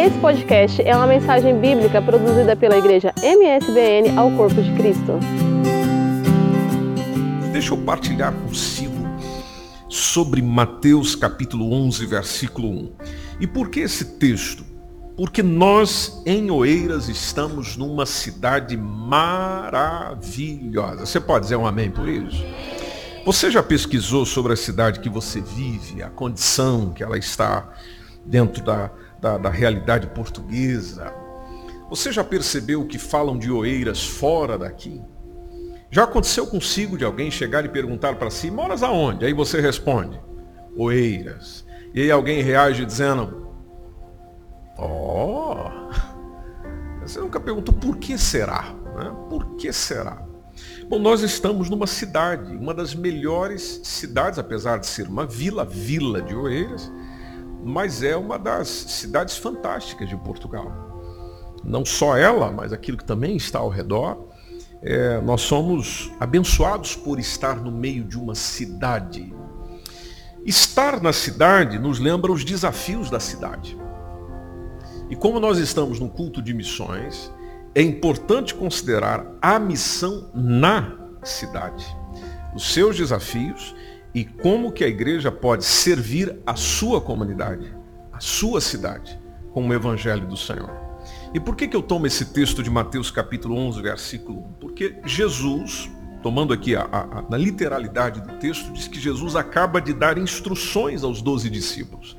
Esse podcast é uma mensagem bíblica produzida pela igreja MSBN ao Corpo de Cristo. Deixa eu partilhar consigo sobre Mateus capítulo 11, versículo 1. E por que esse texto? Porque nós em Oeiras estamos numa cidade maravilhosa. Você pode dizer um amém por isso? Você já pesquisou sobre a cidade que você vive, a condição que ela está dentro da, da, da realidade portuguesa? Você já percebeu que falam de Oeiras fora daqui? Já aconteceu consigo de alguém chegar e perguntar para si, moras aonde? Aí você responde, Oeiras. E aí alguém reage dizendo, ó, oh. você nunca perguntou por que será? Né? Por que será? Bom, nós estamos numa cidade, uma das melhores cidades, apesar de ser uma vila, vila de Oeiras, mas é uma das cidades fantásticas de Portugal. Não só ela, mas aquilo que também está ao redor. É, nós somos abençoados por estar no meio de uma cidade. Estar na cidade nos lembra os desafios da cidade. E como nós estamos no culto de missões, é importante considerar a missão na cidade, os seus desafios e como que a igreja pode servir a sua comunidade, a sua cidade, com o evangelho do Senhor. E por que, que eu tomo esse texto de Mateus capítulo 11, versículo 1? Porque Jesus, tomando aqui a, a, na literalidade do texto, diz que Jesus acaba de dar instruções aos doze discípulos.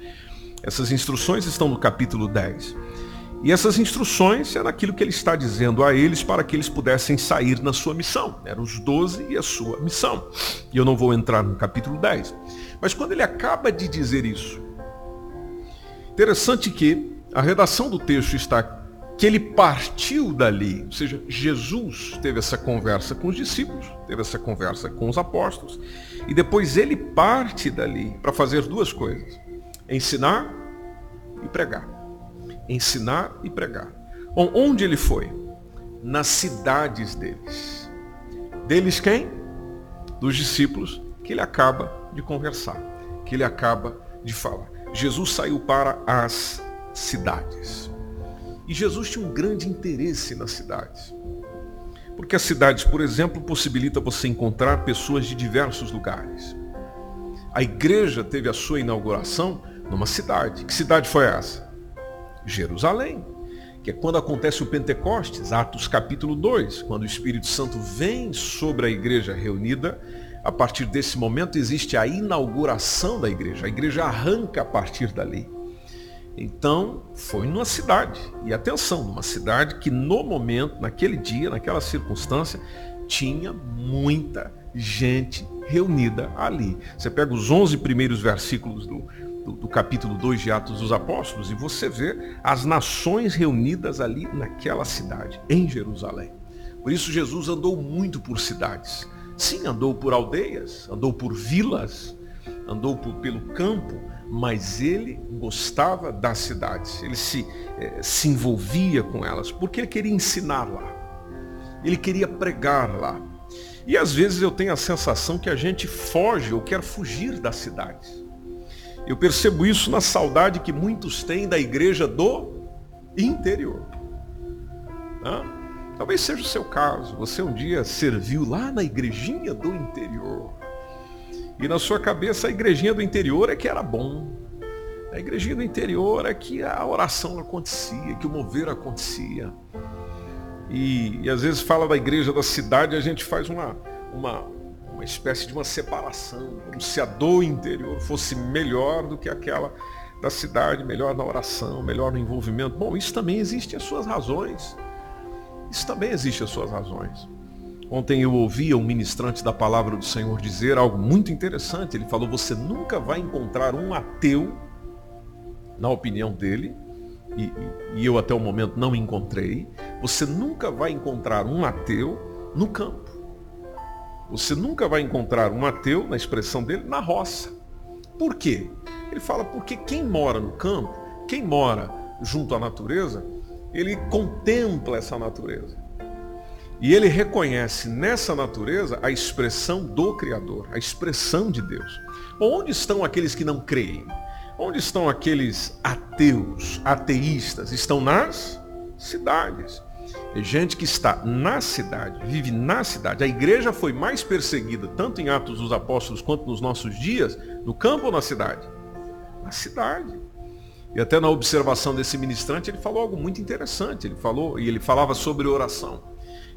Essas instruções estão no capítulo 10. E essas instruções eram aquilo que ele está dizendo a eles para que eles pudessem sair na sua missão. Eram os doze e a sua missão. E eu não vou entrar no capítulo 10. Mas quando ele acaba de dizer isso, interessante que a redação do texto está que ele partiu dali, ou seja, Jesus teve essa conversa com os discípulos, teve essa conversa com os apóstolos, e depois ele parte dali para fazer duas coisas: ensinar e pregar ensinar e pregar. Bom, onde ele foi? Nas cidades deles. Deles quem? Dos discípulos que ele acaba de conversar, que ele acaba de falar. Jesus saiu para as cidades. E Jesus tinha um grande interesse nas cidades. Porque as cidades, por exemplo, possibilita você encontrar pessoas de diversos lugares. A igreja teve a sua inauguração numa cidade. Que cidade foi essa? Jerusalém, que é quando acontece o Pentecostes, Atos capítulo 2, quando o Espírito Santo vem sobre a igreja reunida, a partir desse momento existe a inauguração da igreja, a igreja arranca a partir dali. Então, foi numa cidade, e atenção, numa cidade que no momento, naquele dia, naquela circunstância, tinha muita gente reunida ali. Você pega os 11 primeiros versículos do, do, do, capítulo 2 de Atos dos Apóstolos, e você vê as nações reunidas ali naquela cidade, em Jerusalém. Por isso Jesus andou muito por cidades. Sim, andou por aldeias, andou por vilas, andou por, pelo campo, mas ele gostava das cidades, ele se, eh, se envolvia com elas, porque ele queria ensinar lá, ele queria pregar lá. E às vezes eu tenho a sensação que a gente foge ou quer fugir das cidades. Eu percebo isso na saudade que muitos têm da igreja do interior. Talvez seja o seu caso. Você um dia serviu lá na igrejinha do interior. E na sua cabeça a igrejinha do interior é que era bom. A igrejinha do interior é que a oração acontecia, que o mover acontecia. E, e às vezes fala da igreja da cidade, a gente faz uma, uma, uma espécie de uma separação, como se a do interior fosse melhor do que aquela da cidade, melhor na oração, melhor no envolvimento. Bom, isso também existe as suas razões. Isso também existe as suas razões. Ontem eu ouvi um ministrante da palavra do Senhor dizer algo muito interessante. Ele falou: você nunca vai encontrar um ateu, na opinião dele, e, e eu até o momento não encontrei, você nunca vai encontrar um ateu no campo. Você nunca vai encontrar um ateu, na expressão dele, na roça. Por quê? Ele fala porque quem mora no campo, quem mora junto à natureza, ele contempla essa natureza. E ele reconhece nessa natureza a expressão do Criador, a expressão de Deus. Onde estão aqueles que não creem? Onde estão aqueles ateus, ateístas? Estão nas cidades. Gente que está na cidade, vive na cidade. A igreja foi mais perseguida, tanto em Atos dos Apóstolos quanto nos nossos dias, no campo ou na cidade? Na cidade. E até na observação desse ministrante, ele falou algo muito interessante. Ele falou, e ele falava sobre oração.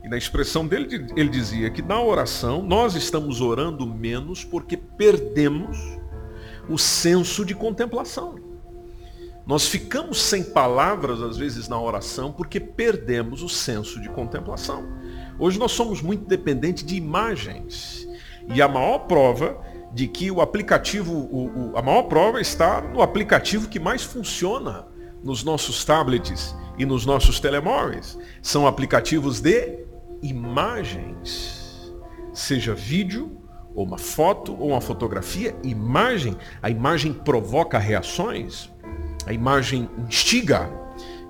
E na expressão dele, ele dizia que na oração nós estamos orando menos porque perdemos o senso de contemplação. Nós ficamos sem palavras, às vezes, na oração, porque perdemos o senso de contemplação. Hoje nós somos muito dependentes de imagens. E a maior prova de que o aplicativo, o, o, a maior prova está no aplicativo que mais funciona nos nossos tablets e nos nossos telemóveis. São aplicativos de imagens. Seja vídeo, ou uma foto, ou uma fotografia, imagem. A imagem provoca reações, a imagem instiga.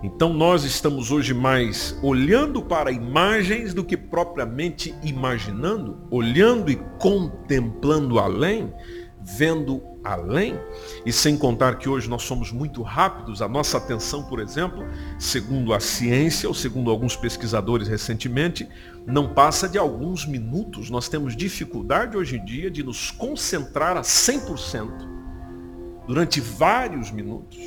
Então nós estamos hoje mais olhando para imagens do que propriamente imaginando, olhando e contemplando além, vendo além, e sem contar que hoje nós somos muito rápidos, a nossa atenção, por exemplo, segundo a ciência, ou segundo alguns pesquisadores recentemente, não passa de alguns minutos. Nós temos dificuldade hoje em dia de nos concentrar a 100% durante vários minutos.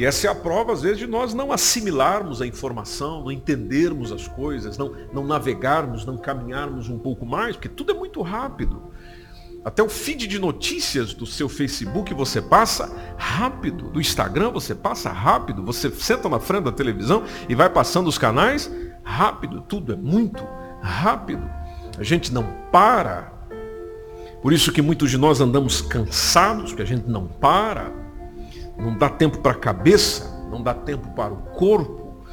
E essa é a prova, às vezes, de nós não assimilarmos a informação, não entendermos as coisas, não, não navegarmos, não caminharmos um pouco mais, porque tudo é muito rápido. Até o feed de notícias do seu Facebook você passa rápido, do Instagram você passa rápido, você senta na frente da televisão e vai passando os canais rápido, tudo é muito rápido. A gente não para. Por isso que muitos de nós andamos cansados, porque a gente não para. Não dá tempo para a cabeça, não dá tempo para o corpo.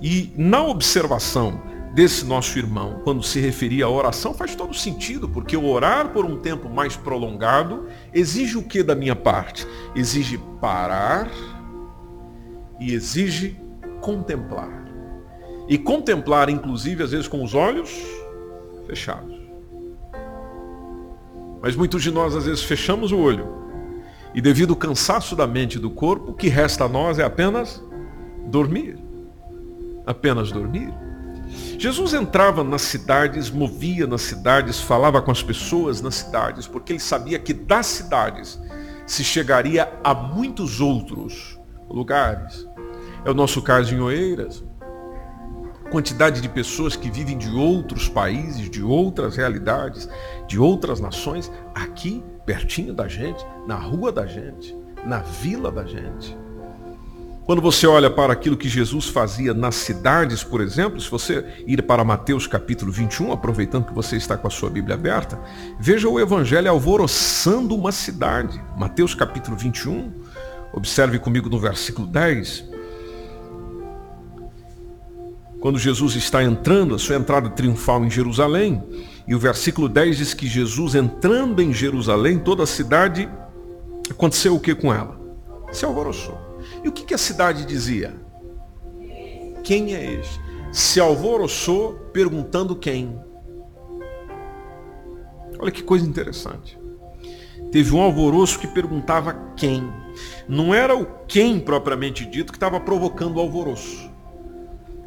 E na observação desse nosso irmão, quando se referia à oração, faz todo sentido, porque orar por um tempo mais prolongado exige o que da minha parte? Exige parar e exige contemplar. E contemplar, inclusive, às vezes com os olhos fechados. Mas muitos de nós, às vezes, fechamos o olho. E devido ao cansaço da mente e do corpo, o que resta a nós é apenas dormir. Apenas dormir. Jesus entrava nas cidades, movia nas cidades, falava com as pessoas nas cidades, porque ele sabia que das cidades se chegaria a muitos outros lugares. É o nosso caso em Oeiras, quantidade de pessoas que vivem de outros países, de outras realidades, de outras nações, aqui pertinho da gente, na rua da gente, na vila da gente. Quando você olha para aquilo que Jesus fazia nas cidades, por exemplo, se você ir para Mateus capítulo 21, aproveitando que você está com a sua Bíblia aberta, veja o evangelho alvoroçando uma cidade. Mateus capítulo 21, observe comigo no versículo 10 quando Jesus está entrando, a sua entrada triunfal em Jerusalém, e o versículo 10 diz que Jesus entrando em Jerusalém, toda a cidade, aconteceu o que com ela? Se alvoroçou. E o que, que a cidade dizia? Quem é este? Se alvoroçou perguntando quem. Olha que coisa interessante. Teve um alvoroço que perguntava quem. Não era o quem propriamente dito que estava provocando o alvoroço.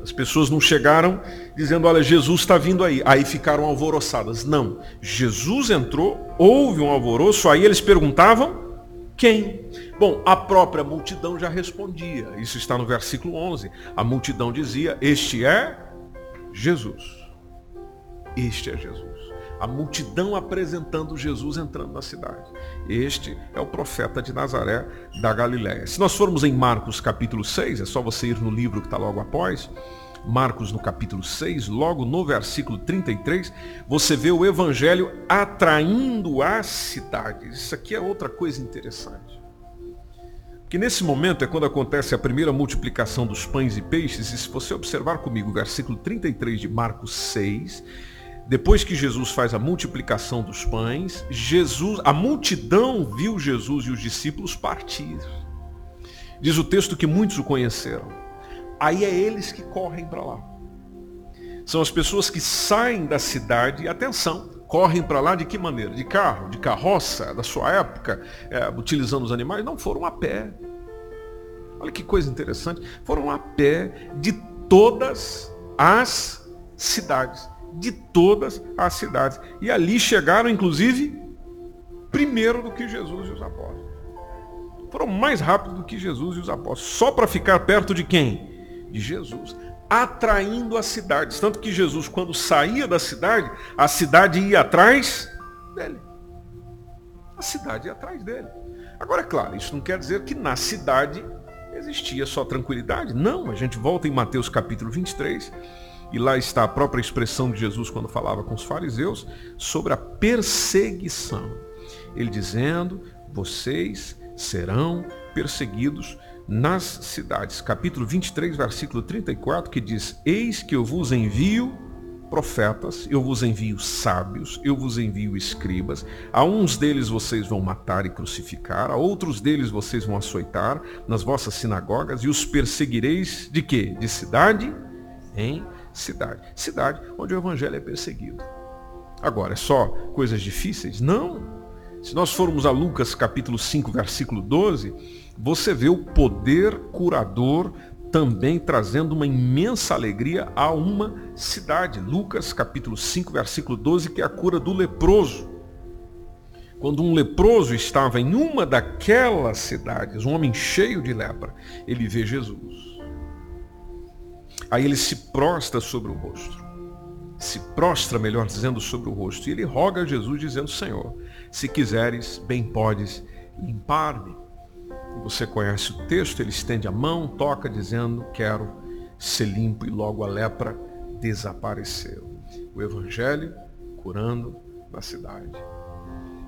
As pessoas não chegaram dizendo, olha, Jesus está vindo aí. Aí ficaram alvoroçadas. Não. Jesus entrou, houve um alvoroço, aí eles perguntavam quem? Bom, a própria multidão já respondia. Isso está no versículo 11. A multidão dizia, este é Jesus. Este é Jesus. A multidão apresentando Jesus entrando na cidade. Este é o profeta de Nazaré da Galiléia. Se nós formos em Marcos capítulo 6, é só você ir no livro que está logo após, Marcos no capítulo 6, logo no versículo 33, você vê o evangelho atraindo as cidades. Isso aqui é outra coisa interessante. Que nesse momento é quando acontece a primeira multiplicação dos pães e peixes, e se você observar comigo versículo 33 de Marcos 6, depois que Jesus faz a multiplicação dos pães, Jesus, a multidão viu Jesus e os discípulos partir. Diz o texto que muitos o conheceram. Aí é eles que correm para lá. São as pessoas que saem da cidade, atenção, correm para lá de que maneira? De carro, de carroça, da sua época, é, utilizando os animais? Não, foram a pé. Olha que coisa interessante. Foram a pé de todas as cidades. De todas as cidades. E ali chegaram, inclusive, primeiro do que Jesus e os apóstolos. Foram mais rápido do que Jesus e os apóstolos. Só para ficar perto de quem? De Jesus. Atraindo as cidades. Tanto que Jesus, quando saía da cidade, a cidade ia atrás dele. A cidade ia atrás dele. Agora, é claro, isso não quer dizer que na cidade existia só tranquilidade. Não, a gente volta em Mateus capítulo 23 e lá está a própria expressão de Jesus quando falava com os fariseus sobre a perseguição. Ele dizendo: vocês serão perseguidos nas cidades. Capítulo 23, versículo 34, que diz: Eis que eu vos envio profetas, eu vos envio sábios, eu vos envio escribas. A uns deles vocês vão matar e crucificar, a outros deles vocês vão açoitar nas vossas sinagogas e os perseguireis de quê? De cidade em cidade. Cidade onde o evangelho é perseguido. Agora, é só coisas difíceis? Não. Se nós formos a Lucas capítulo 5, versículo 12, você vê o poder curador também trazendo uma imensa alegria a uma cidade. Lucas capítulo 5, versículo 12, que é a cura do leproso. Quando um leproso estava em uma daquelas cidades, um homem cheio de lepra, ele vê Jesus. Aí ele se prostra sobre o rosto. Se prostra, melhor dizendo, sobre o rosto. E ele roga a Jesus, dizendo: Senhor, se quiseres, bem podes limpar-me. Você conhece o texto, ele estende a mão, toca, dizendo: Quero ser limpo, e logo a lepra desapareceu. O Evangelho curando na cidade.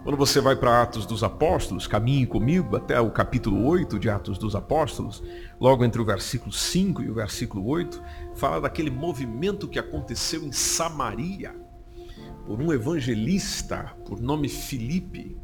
Quando você vai para Atos dos Apóstolos, caminhe comigo até o capítulo 8 de Atos dos Apóstolos, logo entre o versículo 5 e o versículo 8, fala daquele movimento que aconteceu em Samaria por um evangelista por nome Filipe.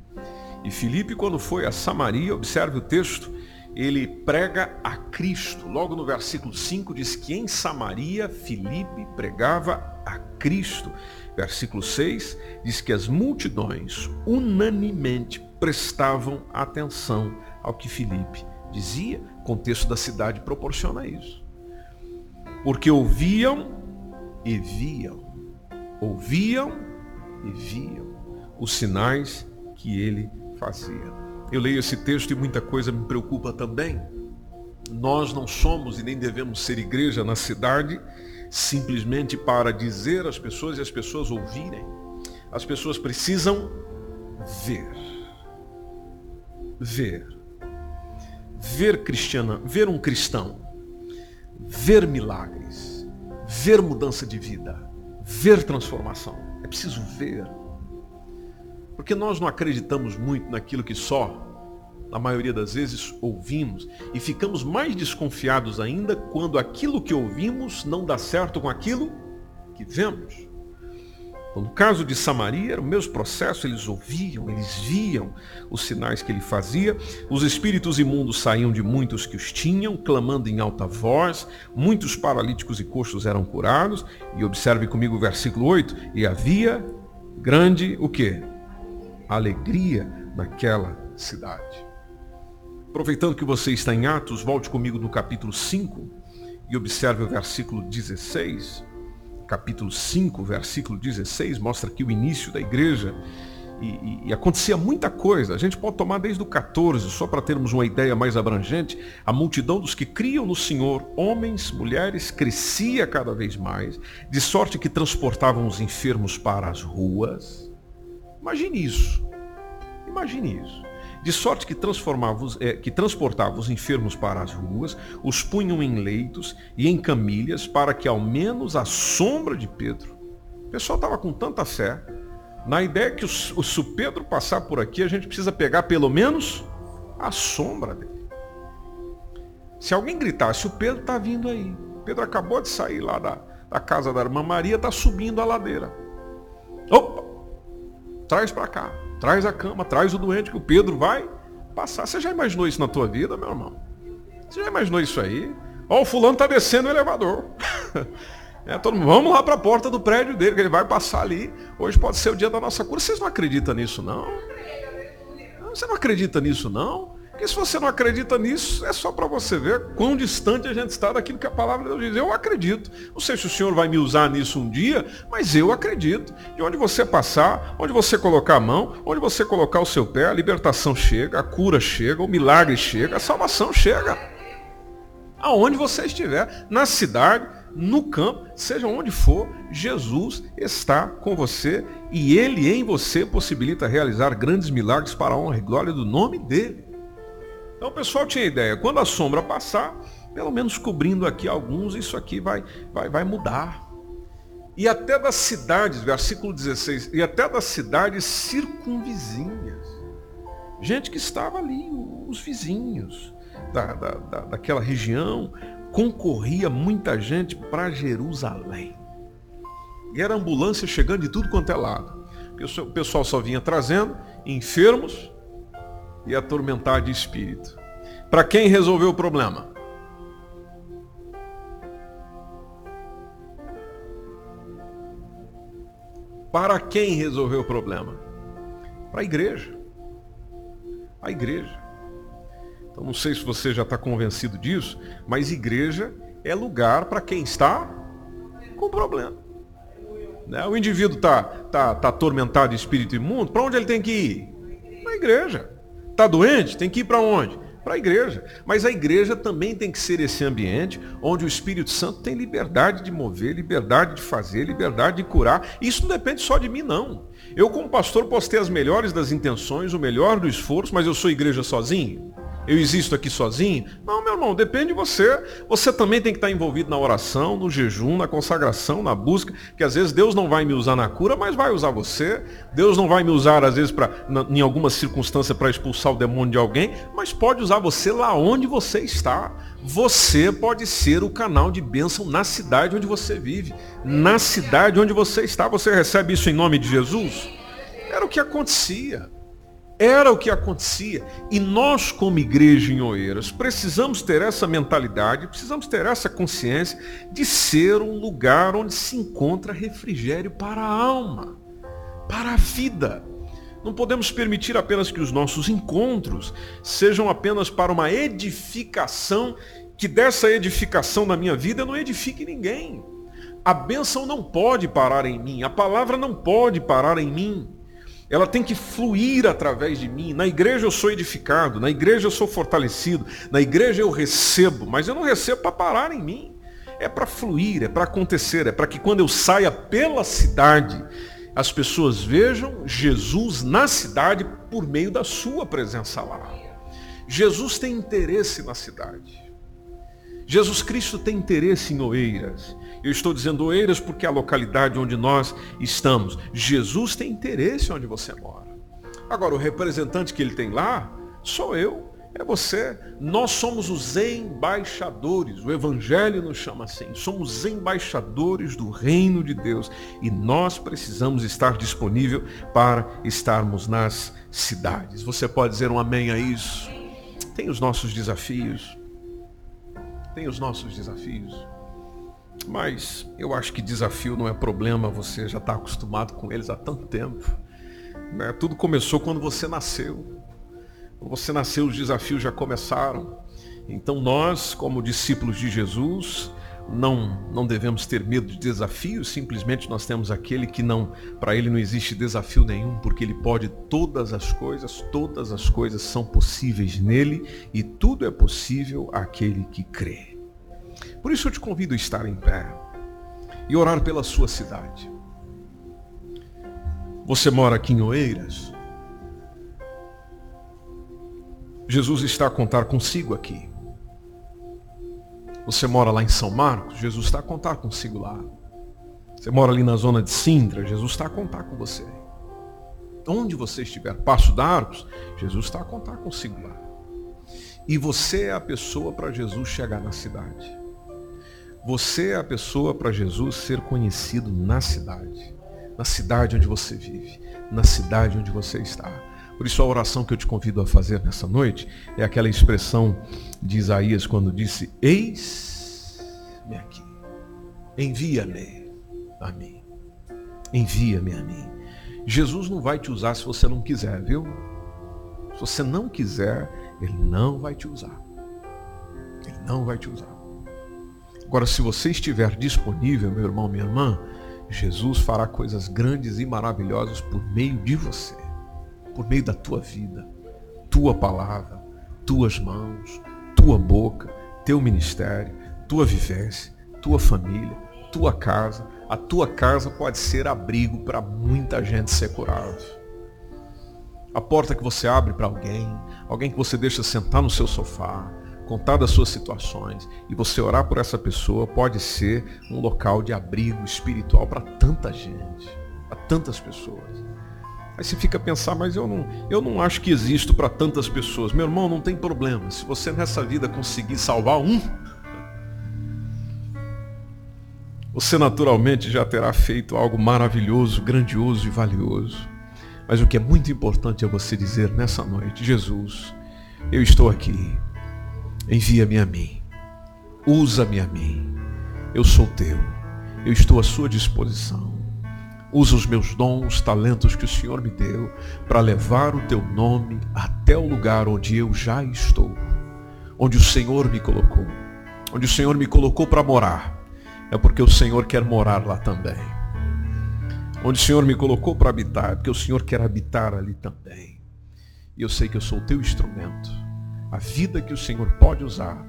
E Filipe, quando foi a Samaria, observe o texto, ele prega a Cristo. Logo no versículo 5 diz que em Samaria Filipe pregava a Cristo. Versículo 6 diz que as multidões unanimemente prestavam atenção ao que Filipe dizia. O contexto da cidade proporciona isso. Porque ouviam e viam. Ouviam e viam os sinais que ele fazia. Eu leio esse texto e muita coisa me preocupa também. Nós não somos e nem devemos ser igreja na cidade simplesmente para dizer às pessoas e as pessoas ouvirem. As pessoas precisam ver. Ver. Ver cristiana, ver um cristão. Ver milagres. Ver mudança de vida. Ver transformação. É preciso ver. Porque nós não acreditamos muito naquilo que só, na maioria das vezes, ouvimos. E ficamos mais desconfiados ainda quando aquilo que ouvimos não dá certo com aquilo que vemos. Então, no caso de Samaria, era o mesmo processo, eles ouviam, eles viam os sinais que ele fazia, os espíritos imundos saíam de muitos que os tinham, clamando em alta voz, muitos paralíticos e coxos eram curados, e observe comigo o versículo 8, e havia grande o quê? Alegria naquela cidade. Aproveitando que você está em Atos, volte comigo no capítulo 5 e observe o versículo 16 capítulo 5, versículo 16, mostra aqui o início da igreja. E, e, e, acontecia muita coisa. A gente pode tomar desde o 14, só para termos uma ideia mais abrangente. A multidão dos que criam no Senhor, homens, mulheres, crescia cada vez mais, de sorte que transportavam os enfermos para as ruas. Imagine isso. Imagine isso de sorte que, transformava é, que transportava os enfermos para as ruas, os punham em leitos e em camilhas, para que ao menos a sombra de Pedro. O pessoal estava com tanta fé, na ideia que o, o, se o Pedro passar por aqui, a gente precisa pegar pelo menos a sombra dele. Se alguém gritasse, o Pedro está vindo aí. Pedro acabou de sair lá da, da casa da irmã Maria, está subindo a ladeira. Opa! Traz para cá. Traz a cama, traz o doente que o Pedro vai passar. Você já imaginou isso na tua vida, meu irmão? Você já imaginou isso aí? Ó, o fulano está descendo o elevador. É, todo mundo, vamos lá para a porta do prédio dele, que ele vai passar ali. Hoje pode ser o dia da nossa cura. Vocês não acreditam nisso, não? Você não acredita nisso, não? Porque se você não acredita nisso, é só para você ver quão distante a gente está daquilo que a palavra de Deus diz. Eu acredito. Não sei se o Senhor vai me usar nisso um dia, mas eu acredito. De onde você passar, onde você colocar a mão, onde você colocar o seu pé, a libertação chega, a cura chega, o milagre chega, a salvação chega. Aonde você estiver, na cidade, no campo, seja onde for, Jesus está com você e ele em você possibilita realizar grandes milagres para a honra e glória do nome dele. Então o pessoal tinha ideia, quando a sombra passar, pelo menos cobrindo aqui alguns, isso aqui vai, vai, vai mudar. E até das cidades, versículo 16, e até das cidades circunvizinhas. Gente que estava ali, os vizinhos da, da, da daquela região, concorria muita gente para Jerusalém. E era ambulância chegando de tudo quanto é lado. O pessoal só vinha trazendo enfermos, e atormentar de espírito. Para quem resolveu o problema? Para quem resolveu o problema? Para a igreja. A igreja. Então não sei se você já está convencido disso, mas igreja é lugar para quem está com problema. Né? O indivíduo está tá, tá atormentado de espírito imundo, para onde ele tem que ir? Na igreja. Está doente? Tem que ir para onde? Para a igreja. Mas a igreja também tem que ser esse ambiente onde o Espírito Santo tem liberdade de mover, liberdade de fazer, liberdade de curar. Isso não depende só de mim, não. Eu, como pastor, posso ter as melhores das intenções, o melhor do esforço, mas eu sou igreja sozinho? Eu existo aqui sozinho? Não, meu irmão, depende de você. Você também tem que estar envolvido na oração, no jejum, na consagração, na busca, que às vezes Deus não vai me usar na cura, mas vai usar você. Deus não vai me usar, às vezes, pra, em alguma circunstância para expulsar o demônio de alguém, mas pode usar você lá onde você está. Você pode ser o canal de bênção na cidade onde você vive, na cidade onde você está. Você recebe isso em nome de Jesus? Era o que acontecia. Era o que acontecia. E nós, como igreja em Oeiras, precisamos ter essa mentalidade, precisamos ter essa consciência de ser um lugar onde se encontra refrigério para a alma, para a vida. Não podemos permitir apenas que os nossos encontros sejam apenas para uma edificação, que dessa edificação na minha vida não edifique ninguém. A bênção não pode parar em mim, a palavra não pode parar em mim ela tem que fluir através de mim. Na igreja eu sou edificado, na igreja eu sou fortalecido, na igreja eu recebo, mas eu não recebo para parar em mim. É para fluir, é para acontecer, é para que quando eu saia pela cidade, as pessoas vejam Jesus na cidade por meio da sua presença lá. Jesus tem interesse na cidade. Jesus Cristo tem interesse em Oeiras. Eu estou dizendo Oeiras porque é a localidade onde nós estamos. Jesus tem interesse onde você mora. Agora, o representante que ele tem lá sou eu, é você. Nós somos os embaixadores. O Evangelho nos chama assim. Somos embaixadores do reino de Deus. E nós precisamos estar disponível para estarmos nas cidades. Você pode dizer um amém a isso? Tem os nossos desafios. Tem os nossos desafios. Mas eu acho que desafio não é problema, você já está acostumado com eles há tanto tempo. Né? Tudo começou quando você nasceu. Quando você nasceu, os desafios já começaram. Então nós, como discípulos de Jesus, não, não devemos ter medo de desafios, simplesmente nós temos aquele que não, para ele não existe desafio nenhum, porque ele pode todas as coisas, todas as coisas são possíveis nele e tudo é possível àquele que crê. Por isso eu te convido a estar em pé e orar pela sua cidade. Você mora aqui em Oeiras? Jesus está a contar consigo aqui. Você mora lá em São Marcos? Jesus está a contar consigo lá. Você mora ali na zona de Sintra? Jesus está a contar com você. Onde você estiver, Passo da Arcos, Jesus está a contar consigo lá. E você é a pessoa para Jesus chegar na cidade. Você é a pessoa para Jesus ser conhecido na cidade, na cidade onde você vive, na cidade onde você está. Por isso a oração que eu te convido a fazer nessa noite é aquela expressão de Isaías quando disse: Eis-me aqui. envia-me a mim. Envia-me a mim. Jesus não vai te usar se você não quiser, viu? Se você não quiser, ele não vai te usar. Ele não vai te usar. Agora, se você estiver disponível, meu irmão, minha irmã, Jesus fará coisas grandes e maravilhosas por meio de você, por meio da tua vida, tua palavra, tuas mãos, tua boca, teu ministério, tua vivência, tua família, tua casa. A tua casa pode ser abrigo para muita gente ser curada. A porta que você abre para alguém, alguém que você deixa sentar no seu sofá, contar das suas situações e você orar por essa pessoa pode ser um local de abrigo espiritual para tanta gente, para tantas pessoas. Aí você fica a pensar, mas eu não, eu não acho que existo para tantas pessoas. Meu irmão, não tem problema. Se você nessa vida conseguir salvar um, você naturalmente já terá feito algo maravilhoso, grandioso e valioso. Mas o que é muito importante é você dizer nessa noite, Jesus, eu estou aqui Envia-me a mim. Usa-me a mim. Eu sou teu. Eu estou à sua disposição. Usa os meus dons, os talentos que o Senhor me deu para levar o teu nome até o lugar onde eu já estou, onde o Senhor me colocou, onde o Senhor me colocou para morar. É porque o Senhor quer morar lá também. Onde o Senhor me colocou para habitar, é porque o Senhor quer habitar ali também. E eu sei que eu sou o teu instrumento a vida que o Senhor pode usar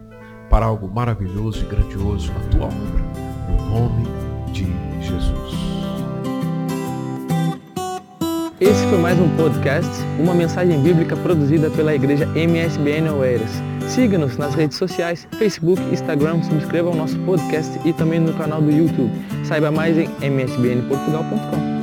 para algo maravilhoso e grandioso na tua obra, no nome de Jesus. Esse foi mais um podcast, uma mensagem bíblica produzida pela igreja MSBN Oeiras. Siga-nos nas redes sociais, Facebook, Instagram, subscreva o nosso podcast e também no canal do YouTube. Saiba mais em msbnportugal.com.